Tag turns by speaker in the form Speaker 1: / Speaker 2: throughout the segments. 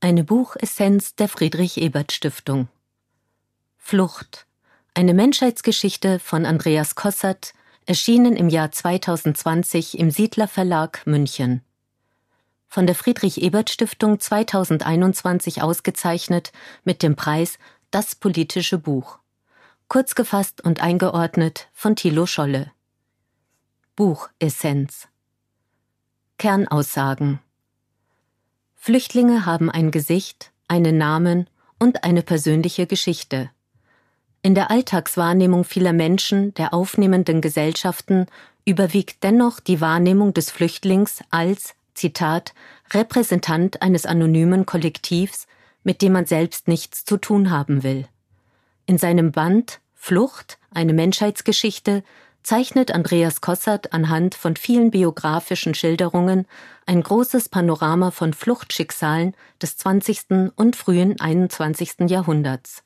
Speaker 1: Eine Buchessenz der Friedrich Ebert Stiftung. Flucht. Eine Menschheitsgeschichte von Andreas Kossert, erschienen im Jahr 2020 im Siedler Verlag München. Von der Friedrich Ebert Stiftung 2021 ausgezeichnet mit dem Preis Das politische Buch. Kurz gefasst und eingeordnet von Thilo Scholle. Buchessenz. Kernaussagen. Flüchtlinge haben ein Gesicht, einen Namen und eine persönliche Geschichte. In der Alltagswahrnehmung vieler Menschen der aufnehmenden Gesellschaften überwiegt dennoch die Wahrnehmung des Flüchtlings als, Zitat, Repräsentant eines anonymen Kollektivs, mit dem man selbst nichts zu tun haben will. In seinem Band Flucht, eine Menschheitsgeschichte zeichnet Andreas Kossert anhand von vielen biografischen Schilderungen ein großes Panorama von Fluchtschicksalen des 20. und frühen 21. Jahrhunderts.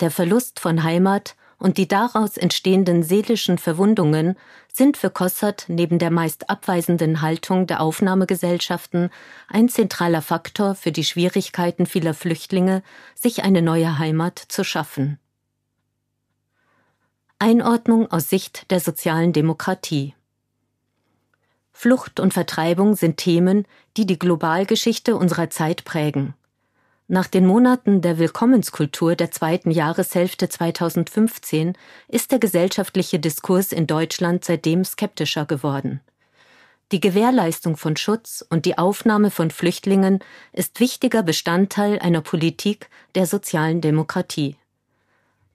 Speaker 1: Der Verlust von Heimat und die daraus entstehenden seelischen Verwundungen sind für Kossert neben der meist abweisenden Haltung der Aufnahmegesellschaften ein zentraler Faktor für die Schwierigkeiten vieler Flüchtlinge, sich eine neue Heimat zu schaffen. Einordnung aus Sicht der sozialen Demokratie. Flucht und Vertreibung sind Themen, die die Globalgeschichte unserer Zeit prägen. Nach den Monaten der Willkommenskultur der zweiten Jahreshälfte 2015 ist der gesellschaftliche Diskurs in Deutschland seitdem skeptischer geworden. Die Gewährleistung von Schutz und die Aufnahme von Flüchtlingen ist wichtiger Bestandteil einer Politik der sozialen Demokratie.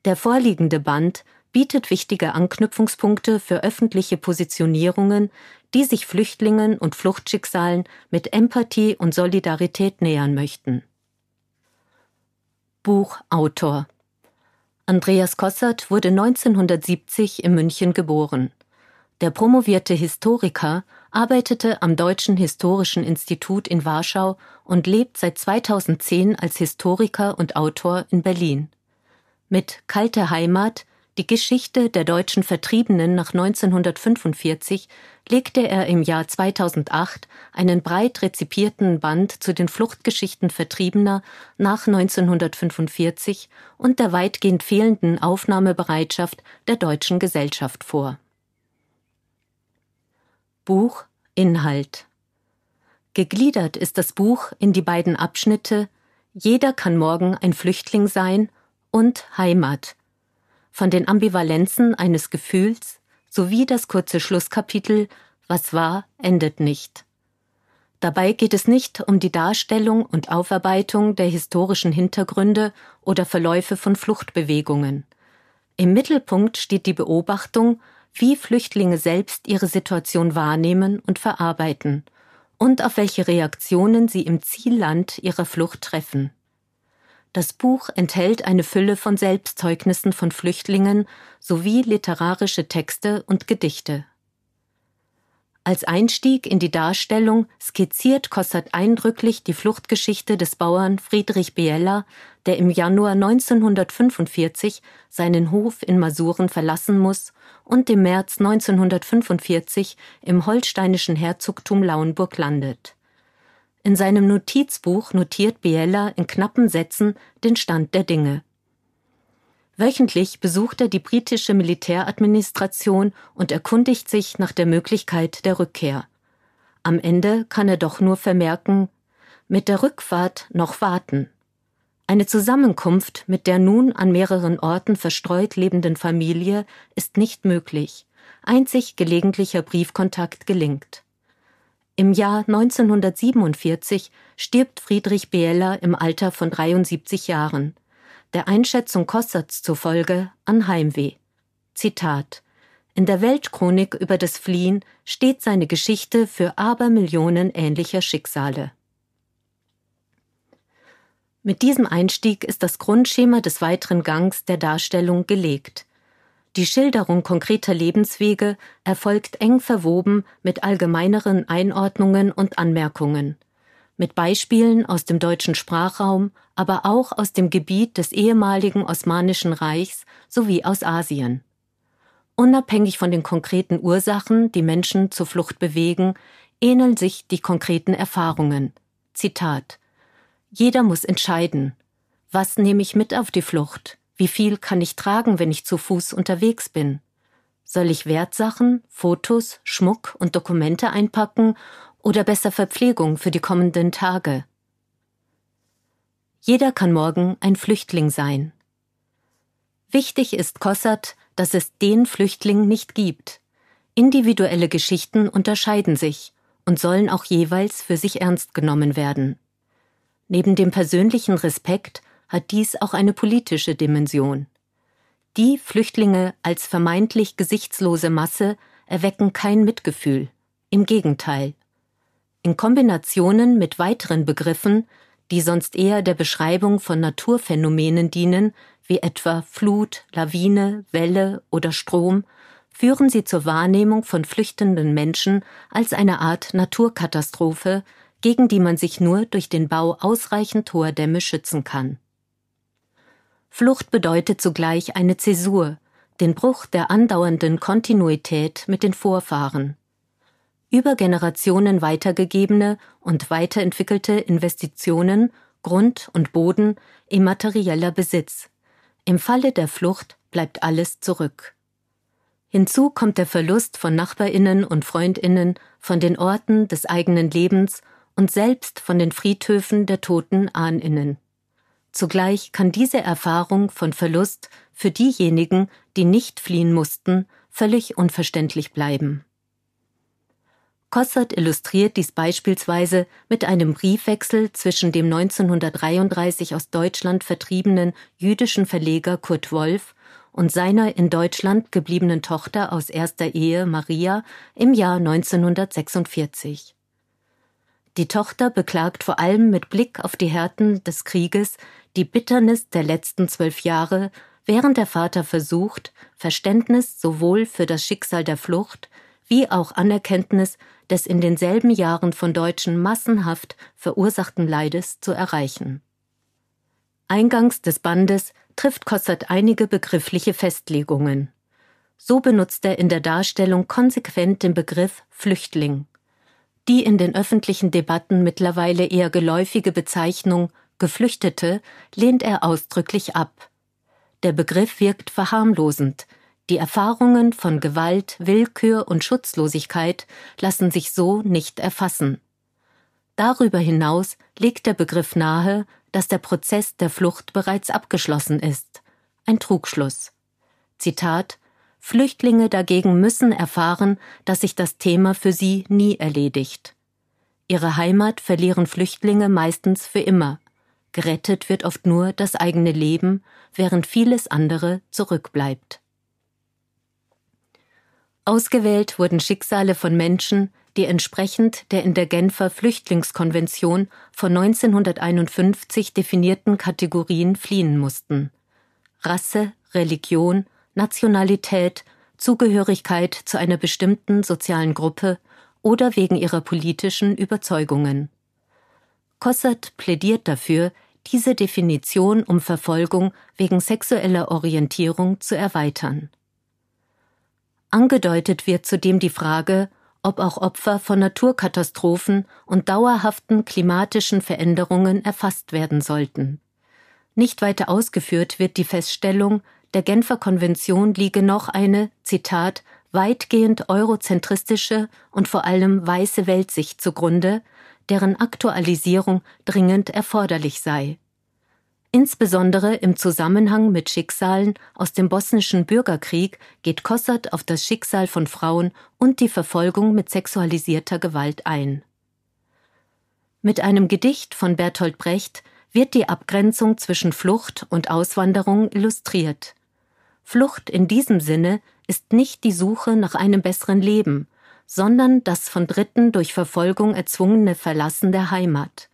Speaker 1: Der vorliegende Band bietet wichtige Anknüpfungspunkte für öffentliche Positionierungen, die sich Flüchtlingen und Fluchtschicksalen mit Empathie und Solidarität nähern möchten. Buchautor Andreas Kossert wurde 1970 in München geboren. Der promovierte Historiker arbeitete am Deutschen Historischen Institut in Warschau und lebt seit 2010 als Historiker und Autor in Berlin. Mit Kalte Heimat die Geschichte der deutschen Vertriebenen nach 1945 legte er im Jahr 2008 einen breit rezipierten Band zu den Fluchtgeschichten Vertriebener nach 1945 und der weitgehend fehlenden Aufnahmebereitschaft der deutschen Gesellschaft vor. Buch Inhalt Gegliedert ist das Buch in die beiden Abschnitte Jeder kann morgen ein Flüchtling sein und Heimat von den Ambivalenzen eines Gefühls sowie das kurze Schlusskapitel Was war, endet nicht. Dabei geht es nicht um die Darstellung und Aufarbeitung der historischen Hintergründe oder Verläufe von Fluchtbewegungen. Im Mittelpunkt steht die Beobachtung, wie Flüchtlinge selbst ihre Situation wahrnehmen und verarbeiten und auf welche Reaktionen sie im Zielland ihrer Flucht treffen. Das Buch enthält eine Fülle von Selbstzeugnissen von Flüchtlingen sowie literarische Texte und Gedichte. Als Einstieg in die Darstellung skizziert Kossert eindrücklich die Fluchtgeschichte des Bauern Friedrich Biella, der im Januar 1945 seinen Hof in Masuren verlassen muss und im März 1945 im holsteinischen Herzogtum Lauenburg landet. In seinem Notizbuch notiert Biella in knappen Sätzen den Stand der Dinge. Wöchentlich besucht er die britische Militäradministration und erkundigt sich nach der Möglichkeit der Rückkehr. Am Ende kann er doch nur vermerken, mit der Rückfahrt noch warten. Eine Zusammenkunft mit der nun an mehreren Orten verstreut lebenden Familie ist nicht möglich. Einzig gelegentlicher Briefkontakt gelingt. Im Jahr 1947 stirbt Friedrich Biella im Alter von 73 Jahren. Der Einschätzung Kosserts zufolge an Heimweh. Zitat in der Weltchronik über das Fliehen steht seine Geschichte für Abermillionen ähnlicher Schicksale. Mit diesem Einstieg ist das Grundschema des weiteren Gangs der Darstellung gelegt. Die Schilderung konkreter Lebenswege erfolgt eng verwoben mit allgemeineren Einordnungen und Anmerkungen, mit Beispielen aus dem deutschen Sprachraum, aber auch aus dem Gebiet des ehemaligen Osmanischen Reichs sowie aus Asien. Unabhängig von den konkreten Ursachen, die Menschen zur Flucht bewegen, ähneln sich die konkreten Erfahrungen. Zitat Jeder muss entscheiden. Was nehme ich mit auf die Flucht? Wie viel kann ich tragen, wenn ich zu Fuß unterwegs bin? Soll ich Wertsachen, Fotos, Schmuck und Dokumente einpacken oder besser Verpflegung für die kommenden Tage? Jeder kann morgen ein Flüchtling sein. Wichtig ist Kossert, dass es den Flüchtling nicht gibt. Individuelle Geschichten unterscheiden sich und sollen auch jeweils für sich ernst genommen werden. Neben dem persönlichen Respekt hat dies auch eine politische Dimension. Die Flüchtlinge als vermeintlich gesichtslose Masse erwecken kein Mitgefühl. Im Gegenteil. In Kombinationen mit weiteren Begriffen, die sonst eher der Beschreibung von Naturphänomenen dienen, wie etwa Flut, Lawine, Welle oder Strom, führen sie zur Wahrnehmung von flüchtenden Menschen als eine Art Naturkatastrophe, gegen die man sich nur durch den Bau ausreichend hoher Dämme schützen kann. Flucht bedeutet zugleich eine Zäsur, den Bruch der andauernden Kontinuität mit den Vorfahren. Über Generationen weitergegebene und weiterentwickelte Investitionen, Grund und Boden, immaterieller Besitz. Im Falle der Flucht bleibt alles zurück. Hinzu kommt der Verlust von Nachbarinnen und Freundinnen, von den Orten des eigenen Lebens und selbst von den Friedhöfen der toten Ahninnen. Zugleich kann diese Erfahrung von Verlust für diejenigen, die nicht fliehen mussten, völlig unverständlich bleiben. Kossert illustriert dies beispielsweise mit einem Briefwechsel zwischen dem 1933 aus Deutschland vertriebenen jüdischen Verleger Kurt Wolf und seiner in Deutschland gebliebenen Tochter aus erster Ehe Maria im Jahr 1946. Die Tochter beklagt vor allem mit Blick auf die Härten des Krieges die Bitternis der letzten zwölf Jahre, während der Vater versucht, Verständnis sowohl für das Schicksal der Flucht wie auch Anerkenntnis des in denselben Jahren von Deutschen massenhaft verursachten Leides zu erreichen. Eingangs des Bandes trifft Kossert einige begriffliche Festlegungen. So benutzt er in der Darstellung konsequent den Begriff Flüchtling. Die in den öffentlichen Debatten mittlerweile eher geläufige Bezeichnung Geflüchtete lehnt er ausdrücklich ab. Der Begriff wirkt verharmlosend. Die Erfahrungen von Gewalt, Willkür und Schutzlosigkeit lassen sich so nicht erfassen. Darüber hinaus legt der Begriff nahe, dass der Prozess der Flucht bereits abgeschlossen ist. Ein Trugschluss. Zitat Flüchtlinge dagegen müssen erfahren, dass sich das Thema für sie nie erledigt. Ihre Heimat verlieren Flüchtlinge meistens für immer. Gerettet wird oft nur das eigene Leben, während vieles andere zurückbleibt. Ausgewählt wurden Schicksale von Menschen, die entsprechend der in der Genfer Flüchtlingskonvention von 1951 definierten Kategorien fliehen mussten. Rasse, Religion, Nationalität, Zugehörigkeit zu einer bestimmten sozialen Gruppe oder wegen ihrer politischen Überzeugungen. Kossert plädiert dafür, diese Definition um Verfolgung wegen sexueller Orientierung zu erweitern. Angedeutet wird zudem die Frage, ob auch Opfer von Naturkatastrophen und dauerhaften klimatischen Veränderungen erfasst werden sollten. Nicht weiter ausgeführt wird die Feststellung, der Genfer Konvention liege noch eine, Zitat, weitgehend eurozentristische und vor allem weiße Weltsicht zugrunde, deren Aktualisierung dringend erforderlich sei. Insbesondere im Zusammenhang mit Schicksalen aus dem bosnischen Bürgerkrieg geht Kossert auf das Schicksal von Frauen und die Verfolgung mit sexualisierter Gewalt ein. Mit einem Gedicht von Bertolt Brecht wird die Abgrenzung zwischen Flucht und Auswanderung illustriert. Flucht in diesem Sinne ist nicht die Suche nach einem besseren Leben, sondern das von Dritten durch Verfolgung erzwungene Verlassen der Heimat.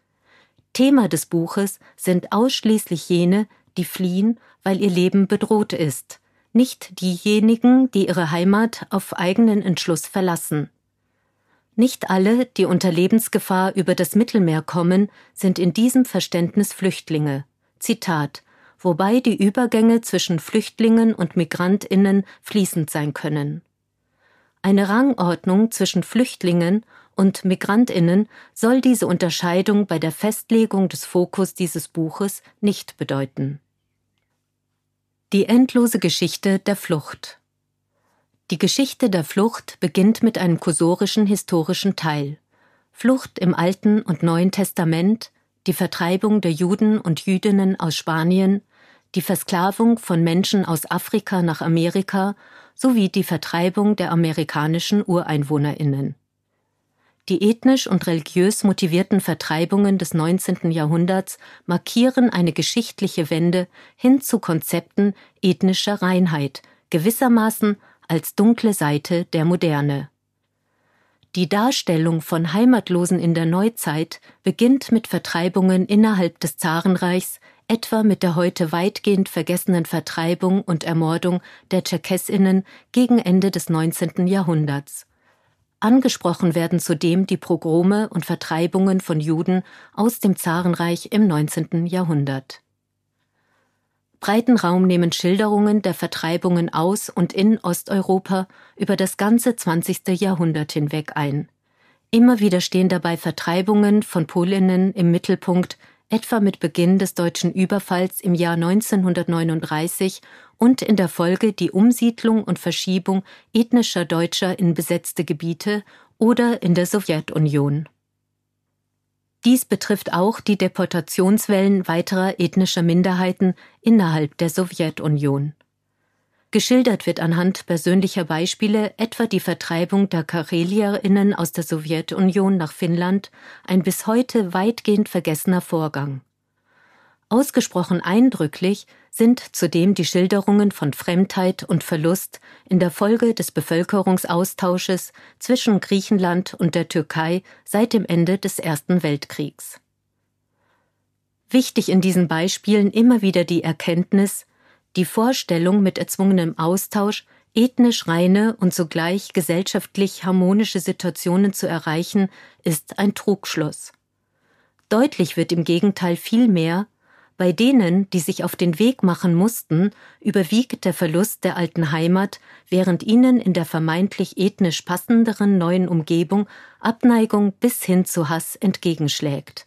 Speaker 1: Thema des Buches sind ausschließlich jene, die fliehen, weil ihr Leben bedroht ist, nicht diejenigen, die ihre Heimat auf eigenen Entschluss verlassen. Nicht alle, die unter Lebensgefahr über das Mittelmeer kommen, sind in diesem Verständnis Flüchtlinge. Zitat wobei die Übergänge zwischen Flüchtlingen und Migrantinnen fließend sein können. Eine Rangordnung zwischen Flüchtlingen und Migrantinnen soll diese Unterscheidung bei der Festlegung des Fokus dieses Buches nicht bedeuten. Die endlose Geschichte der Flucht Die Geschichte der Flucht beginnt mit einem kursorischen historischen Teil. Flucht im Alten und Neuen Testament, die Vertreibung der Juden und Jüdinnen aus Spanien, die Versklavung von Menschen aus Afrika nach Amerika sowie die Vertreibung der amerikanischen Ureinwohnerinnen. Die ethnisch und religiös motivierten Vertreibungen des 19. Jahrhunderts markieren eine geschichtliche Wende hin zu Konzepten ethnischer Reinheit, gewissermaßen als dunkle Seite der Moderne. Die Darstellung von Heimatlosen in der Neuzeit beginnt mit Vertreibungen innerhalb des Zarenreichs, etwa mit der heute weitgehend vergessenen Vertreibung und Ermordung der Tscherkessinnen gegen Ende des 19. Jahrhunderts. Angesprochen werden zudem die Pogrome und Vertreibungen von Juden aus dem Zarenreich im 19. Jahrhundert. Breiten Raum nehmen Schilderungen der Vertreibungen aus und in Osteuropa über das ganze 20. Jahrhundert hinweg ein. Immer wieder stehen dabei Vertreibungen von Polinnen im Mittelpunkt, etwa mit Beginn des deutschen Überfalls im Jahr 1939 und in der Folge die Umsiedlung und Verschiebung ethnischer Deutscher in besetzte Gebiete oder in der Sowjetunion. Dies betrifft auch die Deportationswellen weiterer ethnischer Minderheiten innerhalb der Sowjetunion. Geschildert wird anhand persönlicher Beispiele etwa die Vertreibung der Karelierinnen aus der Sowjetunion nach Finnland, ein bis heute weitgehend vergessener Vorgang. Ausgesprochen eindrücklich sind zudem die Schilderungen von Fremdheit und Verlust in der Folge des Bevölkerungsaustausches zwischen Griechenland und der Türkei seit dem Ende des Ersten Weltkriegs. Wichtig in diesen Beispielen immer wieder die Erkenntnis, die Vorstellung mit erzwungenem Austausch ethnisch reine und zugleich gesellschaftlich harmonische Situationen zu erreichen, ist ein Trugschluss. Deutlich wird im Gegenteil vielmehr, bei denen, die sich auf den Weg machen mussten, überwiegt der Verlust der alten Heimat, während ihnen in der vermeintlich ethnisch passenderen neuen Umgebung Abneigung bis hin zu Hass entgegenschlägt.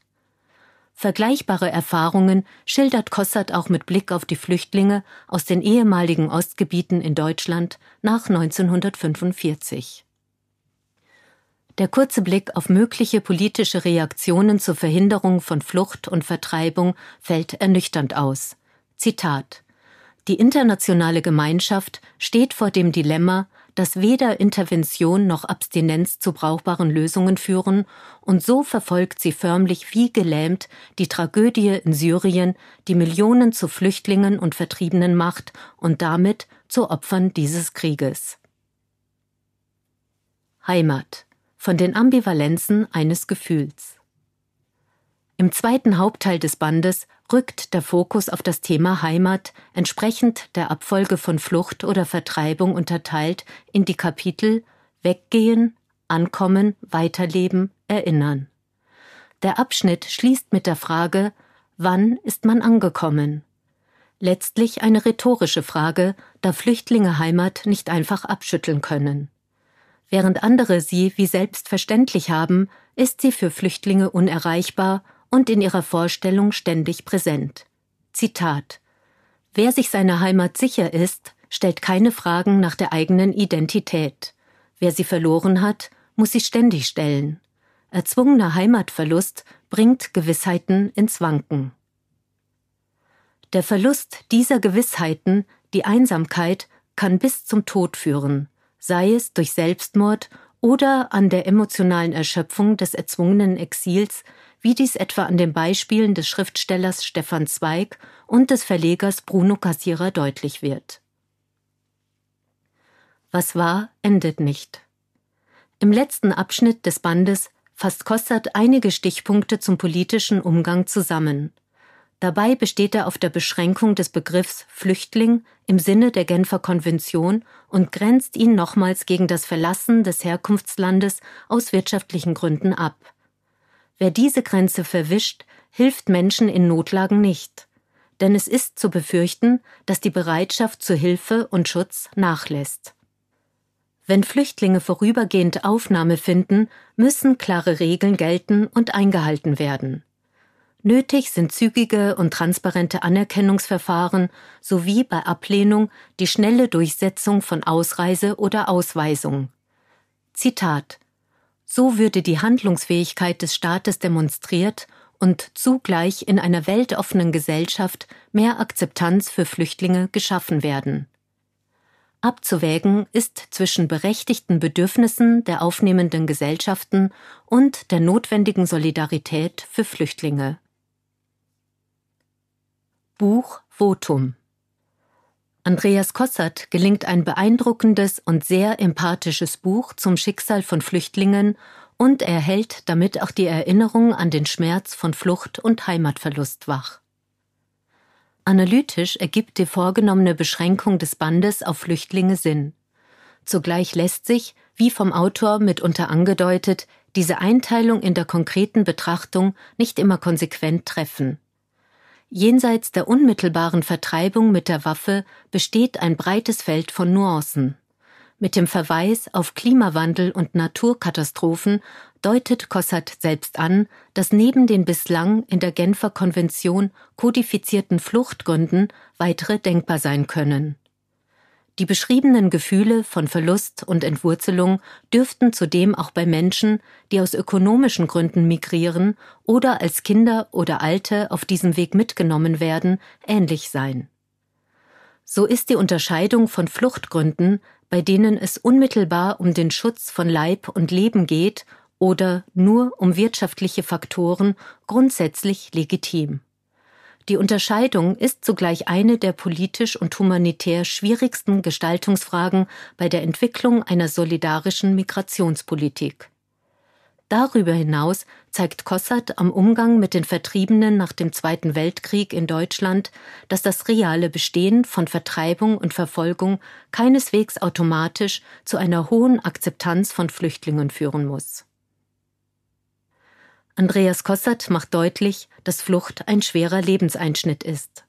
Speaker 1: Vergleichbare Erfahrungen schildert Kossert auch mit Blick auf die Flüchtlinge aus den ehemaligen Ostgebieten in Deutschland nach 1945. Der kurze Blick auf mögliche politische Reaktionen zur Verhinderung von Flucht und Vertreibung fällt ernüchternd aus. Zitat Die internationale Gemeinschaft steht vor dem Dilemma, dass weder Intervention noch Abstinenz zu brauchbaren Lösungen führen, und so verfolgt sie förmlich wie gelähmt die Tragödie in Syrien, die Millionen zu Flüchtlingen und Vertriebenen macht und damit zu Opfern dieses Krieges. Heimat von den Ambivalenzen eines Gefühls. Im zweiten Hauptteil des Bandes rückt der Fokus auf das Thema Heimat, entsprechend der Abfolge von Flucht oder Vertreibung unterteilt in die Kapitel Weggehen, Ankommen, Weiterleben, Erinnern. Der Abschnitt schließt mit der Frage Wann ist man angekommen? Letztlich eine rhetorische Frage, da Flüchtlinge Heimat nicht einfach abschütteln können. Während andere sie wie selbstverständlich haben, ist sie für Flüchtlinge unerreichbar und in ihrer Vorstellung ständig präsent. Zitat Wer sich seiner Heimat sicher ist, stellt keine Fragen nach der eigenen Identität. Wer sie verloren hat, muss sie ständig stellen. Erzwungener Heimatverlust bringt Gewissheiten ins Wanken. Der Verlust dieser Gewissheiten, die Einsamkeit, kann bis zum Tod führen, sei es durch Selbstmord oder an der emotionalen Erschöpfung des erzwungenen Exils, wie dies etwa an den Beispielen des Schriftstellers Stefan Zweig und des Verlegers Bruno Cassierer deutlich wird. Was war, endet nicht. Im letzten Abschnitt des Bandes fasst Kossert einige Stichpunkte zum politischen Umgang zusammen. Dabei besteht er auf der Beschränkung des Begriffs Flüchtling im Sinne der Genfer Konvention und grenzt ihn nochmals gegen das Verlassen des Herkunftslandes aus wirtschaftlichen Gründen ab. Wer diese Grenze verwischt, hilft Menschen in Notlagen nicht. Denn es ist zu befürchten, dass die Bereitschaft zur Hilfe und Schutz nachlässt. Wenn Flüchtlinge vorübergehend Aufnahme finden, müssen klare Regeln gelten und eingehalten werden. Nötig sind zügige und transparente Anerkennungsverfahren sowie bei Ablehnung die schnelle Durchsetzung von Ausreise oder Ausweisung. Zitat So würde die Handlungsfähigkeit des Staates demonstriert und zugleich in einer weltoffenen Gesellschaft mehr Akzeptanz für Flüchtlinge geschaffen werden. Abzuwägen ist zwischen berechtigten Bedürfnissen der aufnehmenden Gesellschaften und der notwendigen Solidarität für Flüchtlinge. Buch Votum Andreas Kossert gelingt ein beeindruckendes und sehr empathisches Buch zum Schicksal von Flüchtlingen und er hält damit auch die Erinnerung an den Schmerz von Flucht und Heimatverlust wach. Analytisch ergibt die vorgenommene Beschränkung des Bandes auf Flüchtlinge Sinn. Zugleich lässt sich, wie vom Autor mitunter angedeutet, diese Einteilung in der konkreten Betrachtung nicht immer konsequent treffen. Jenseits der unmittelbaren Vertreibung mit der Waffe besteht ein breites Feld von Nuancen. Mit dem Verweis auf Klimawandel und Naturkatastrophen deutet Kossert selbst an, dass neben den bislang in der Genfer Konvention kodifizierten Fluchtgründen weitere denkbar sein können. Die beschriebenen Gefühle von Verlust und Entwurzelung dürften zudem auch bei Menschen, die aus ökonomischen Gründen migrieren oder als Kinder oder Alte auf diesem Weg mitgenommen werden, ähnlich sein. So ist die Unterscheidung von Fluchtgründen, bei denen es unmittelbar um den Schutz von Leib und Leben geht oder nur um wirtschaftliche Faktoren, grundsätzlich legitim. Die Unterscheidung ist zugleich eine der politisch und humanitär schwierigsten Gestaltungsfragen bei der Entwicklung einer solidarischen Migrationspolitik. Darüber hinaus zeigt Kossert am Umgang mit den Vertriebenen nach dem Zweiten Weltkrieg in Deutschland, dass das reale Bestehen von Vertreibung und Verfolgung keineswegs automatisch zu einer hohen Akzeptanz von Flüchtlingen führen muss. Andreas Kossert macht deutlich, dass Flucht ein schwerer Lebenseinschnitt ist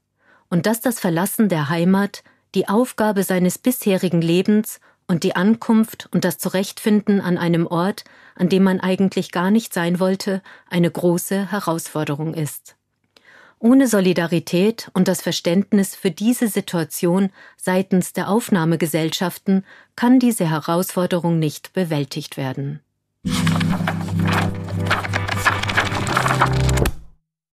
Speaker 1: und dass das Verlassen der Heimat die Aufgabe seines bisherigen Lebens und die Ankunft und das Zurechtfinden an einem Ort, an dem man eigentlich gar nicht sein wollte, eine große Herausforderung ist. Ohne Solidarität und das Verständnis für diese Situation seitens der Aufnahmegesellschaften kann diese Herausforderung nicht bewältigt werden.